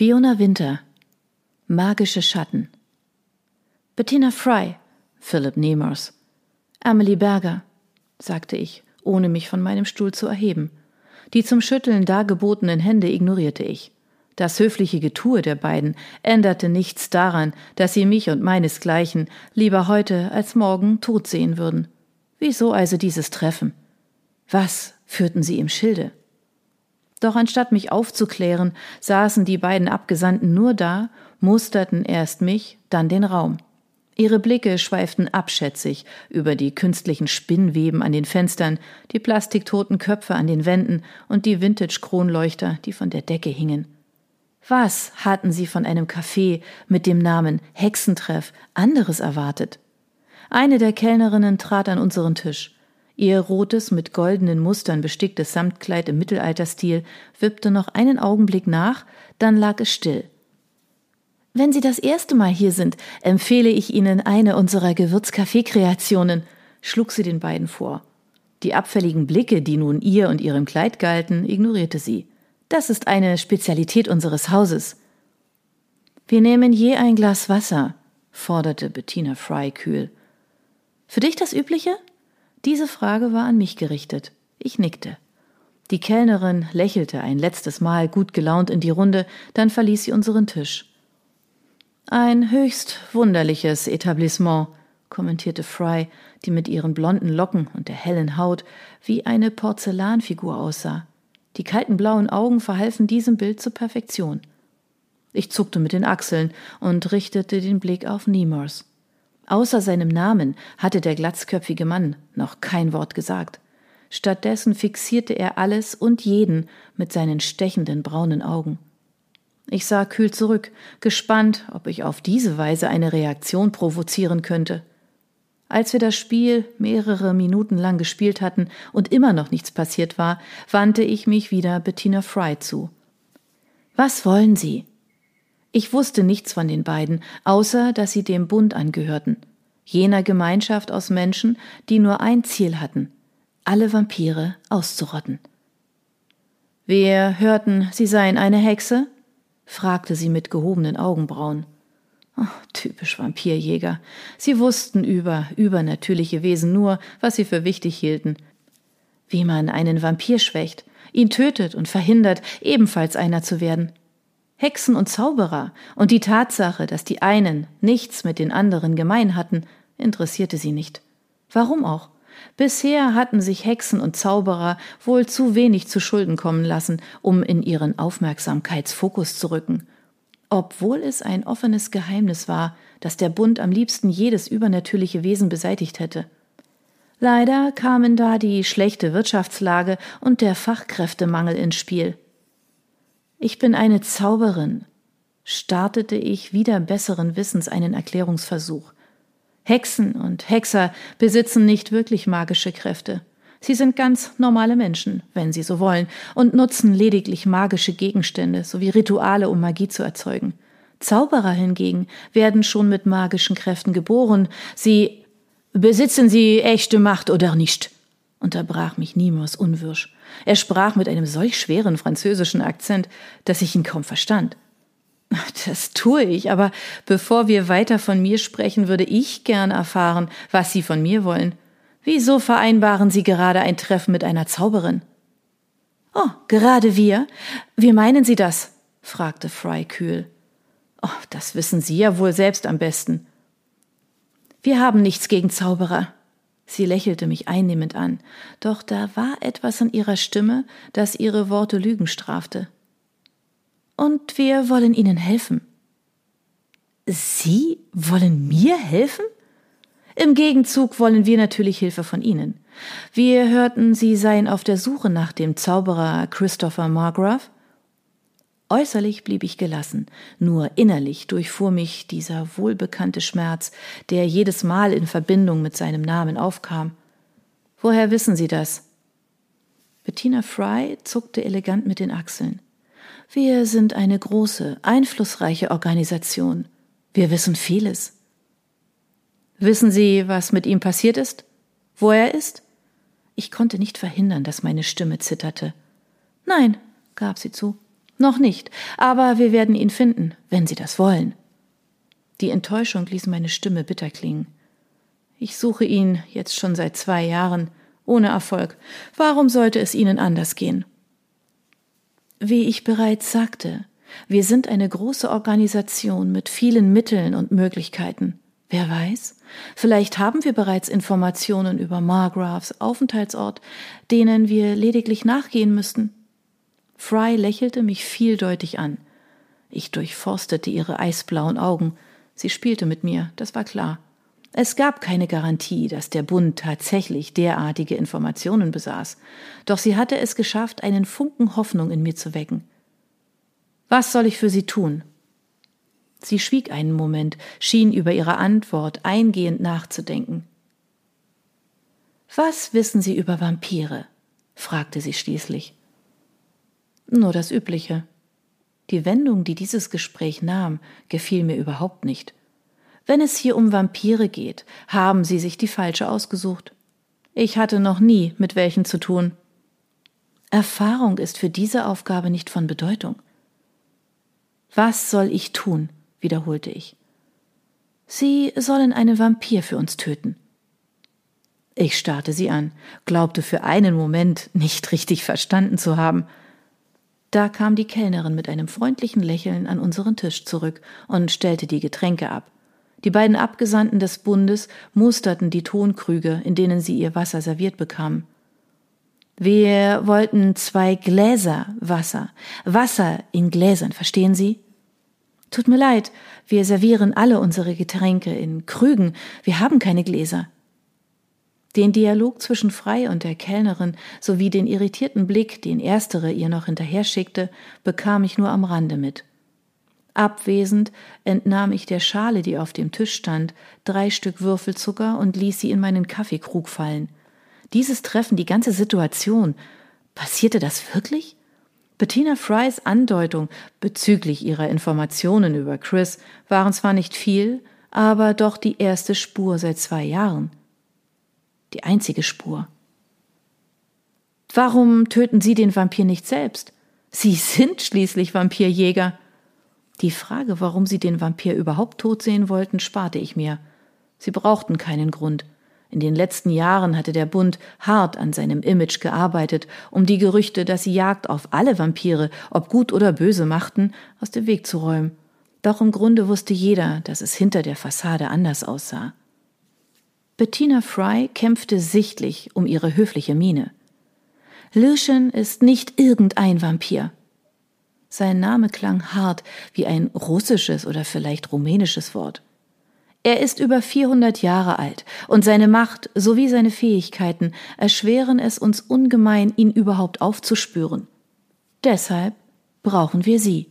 Fiona Winter Magische Schatten Bettina Fry Philip Nemers Emily Berger sagte ich, ohne mich von meinem Stuhl zu erheben. Die zum Schütteln dargebotenen Hände ignorierte ich. Das höfliche Getue der beiden änderte nichts daran, dass sie mich und meinesgleichen lieber heute als morgen tot sehen würden. Wieso also dieses Treffen? Was führten sie im Schilde? Doch anstatt mich aufzuklären, saßen die beiden Abgesandten nur da, musterten erst mich, dann den Raum. Ihre Blicke schweiften abschätzig über die künstlichen Spinnweben an den Fenstern, die plastiktoten Köpfe an den Wänden und die Vintage-Kronleuchter, die von der Decke hingen. Was hatten sie von einem Café mit dem Namen Hexentreff anderes erwartet? Eine der Kellnerinnen trat an unseren Tisch. Ihr rotes, mit goldenen Mustern besticktes Samtkleid im Mittelalterstil wippte noch einen Augenblick nach, dann lag es still. Wenn Sie das erste Mal hier sind, empfehle ich Ihnen eine unserer Gewürzkaffee-Kreationen, schlug sie den beiden vor. Die abfälligen Blicke, die nun ihr und ihrem Kleid galten, ignorierte sie. Das ist eine Spezialität unseres Hauses. Wir nehmen je ein Glas Wasser, forderte Bettina Fry kühl. Für dich das Übliche? Diese Frage war an mich gerichtet. Ich nickte. Die Kellnerin lächelte ein letztes Mal gut gelaunt in die Runde, dann verließ sie unseren Tisch. Ein höchst wunderliches Etablissement, kommentierte Fry, die mit ihren blonden Locken und der hellen Haut wie eine Porzellanfigur aussah. Die kalten blauen Augen verhalfen diesem Bild zur Perfektion. Ich zuckte mit den Achseln und richtete den Blick auf Nemors. Außer seinem Namen hatte der glatzköpfige Mann noch kein Wort gesagt. Stattdessen fixierte er alles und jeden mit seinen stechenden braunen Augen. Ich sah kühl zurück, gespannt, ob ich auf diese Weise eine Reaktion provozieren könnte. Als wir das Spiel mehrere Minuten lang gespielt hatten und immer noch nichts passiert war, wandte ich mich wieder Bettina Fry zu. Was wollen Sie? Ich wusste nichts von den beiden, außer dass sie dem Bund angehörten, jener Gemeinschaft aus Menschen, die nur ein Ziel hatten, alle Vampire auszurotten. Wir hörten, Sie seien eine Hexe? fragte sie mit gehobenen Augenbrauen. Oh, typisch Vampirjäger. Sie wussten über übernatürliche Wesen nur, was sie für wichtig hielten. Wie man einen Vampir schwächt, ihn tötet und verhindert, ebenfalls einer zu werden. Hexen und Zauberer und die Tatsache, dass die einen nichts mit den anderen gemein hatten, interessierte sie nicht. Warum auch? Bisher hatten sich Hexen und Zauberer wohl zu wenig zu Schulden kommen lassen, um in ihren Aufmerksamkeitsfokus zu rücken obwohl es ein offenes Geheimnis war, dass der Bund am liebsten jedes übernatürliche Wesen beseitigt hätte. Leider kamen da die schlechte Wirtschaftslage und der Fachkräftemangel ins Spiel. Ich bin eine Zauberin, startete ich wieder besseren Wissens einen Erklärungsversuch. Hexen und Hexer besitzen nicht wirklich magische Kräfte. Sie sind ganz normale Menschen, wenn sie so wollen, und nutzen lediglich magische Gegenstände sowie Rituale, um Magie zu erzeugen. Zauberer hingegen werden schon mit magischen Kräften geboren. Sie Besitzen Sie echte Macht oder nicht? Unterbrach mich Nimos unwirsch. Er sprach mit einem solch schweren französischen Akzent, dass ich ihn kaum verstand. Das tue ich, aber bevor wir weiter von mir sprechen, würde ich gern erfahren, was Sie von mir wollen. Wieso vereinbaren Sie gerade ein Treffen mit einer Zauberin? Oh, gerade wir? Wie meinen Sie das? fragte Fry kühl. Oh, das wissen Sie ja wohl selbst am besten. Wir haben nichts gegen Zauberer. Sie lächelte mich einnehmend an, doch da war etwas in ihrer Stimme, das ihre Worte Lügen strafte. Und wir wollen Ihnen helfen. Sie wollen mir helfen? Im Gegenzug wollen wir natürlich Hilfe von Ihnen. Wir hörten, Sie seien auf der Suche nach dem Zauberer Christopher Margrave. Äußerlich blieb ich gelassen, nur innerlich durchfuhr mich dieser wohlbekannte Schmerz, der jedes Mal in Verbindung mit seinem Namen aufkam. Woher wissen Sie das? Bettina Fry zuckte elegant mit den Achseln. Wir sind eine große, einflussreiche Organisation. Wir wissen vieles. Wissen Sie, was mit ihm passiert ist? Wo er ist? Ich konnte nicht verhindern, dass meine Stimme zitterte. Nein, gab sie zu. Noch nicht, aber wir werden ihn finden, wenn Sie das wollen. Die Enttäuschung ließ meine Stimme bitter klingen. Ich suche ihn jetzt schon seit zwei Jahren, ohne Erfolg. Warum sollte es Ihnen anders gehen? Wie ich bereits sagte, wir sind eine große Organisation mit vielen Mitteln und Möglichkeiten. Wer weiß, vielleicht haben wir bereits Informationen über Margraves Aufenthaltsort, denen wir lediglich nachgehen müssten. Fry lächelte mich vieldeutig an. Ich durchforstete ihre eisblauen Augen. Sie spielte mit mir, das war klar. Es gab keine Garantie, dass der Bund tatsächlich derartige Informationen besaß, doch sie hatte es geschafft, einen Funken Hoffnung in mir zu wecken. Was soll ich für Sie tun? Sie schwieg einen Moment, schien über ihre Antwort eingehend nachzudenken. Was wissen Sie über Vampire? fragte sie schließlich. Nur das Übliche. Die Wendung, die dieses Gespräch nahm, gefiel mir überhaupt nicht. Wenn es hier um Vampire geht, haben Sie sich die falsche ausgesucht. Ich hatte noch nie mit welchen zu tun. Erfahrung ist für diese Aufgabe nicht von Bedeutung. Was soll ich tun? wiederholte ich. Sie sollen einen Vampir für uns töten. Ich starrte sie an, glaubte für einen Moment nicht richtig verstanden zu haben. Da kam die Kellnerin mit einem freundlichen Lächeln an unseren Tisch zurück und stellte die Getränke ab. Die beiden Abgesandten des Bundes musterten die Tonkrüge, in denen sie ihr Wasser serviert bekamen. Wir wollten zwei Gläser Wasser. Wasser in Gläsern, verstehen Sie? Tut mir leid, wir servieren alle unsere Getränke in Krügen. Wir haben keine Gläser. Den Dialog zwischen Frei und der Kellnerin sowie den irritierten Blick, den erstere ihr noch hinterher schickte, bekam ich nur am Rande mit. Abwesend entnahm ich der Schale, die auf dem Tisch stand, drei Stück Würfelzucker und ließ sie in meinen Kaffeekrug fallen. Dieses Treffen, die ganze Situation. Passierte das wirklich? Bettina Frys Andeutung bezüglich ihrer Informationen über Chris waren zwar nicht viel, aber doch die erste Spur seit zwei Jahren. Die einzige Spur. Warum töten Sie den Vampir nicht selbst? Sie sind schließlich Vampirjäger. Die Frage, warum sie den Vampir überhaupt tot sehen wollten, sparte ich mir. Sie brauchten keinen Grund. In den letzten Jahren hatte der Bund hart an seinem Image gearbeitet, um die Gerüchte, dass sie Jagd auf alle Vampire, ob gut oder böse machten, aus dem Weg zu räumen. Doch im Grunde wusste jeder, dass es hinter der Fassade anders aussah. Bettina Fry kämpfte sichtlich um ihre höfliche Miene. Lucian ist nicht irgendein Vampir. Sein Name klang hart wie ein russisches oder vielleicht rumänisches Wort. Er ist über 400 Jahre alt und seine Macht sowie seine Fähigkeiten erschweren es uns ungemein, ihn überhaupt aufzuspüren. Deshalb brauchen wir sie.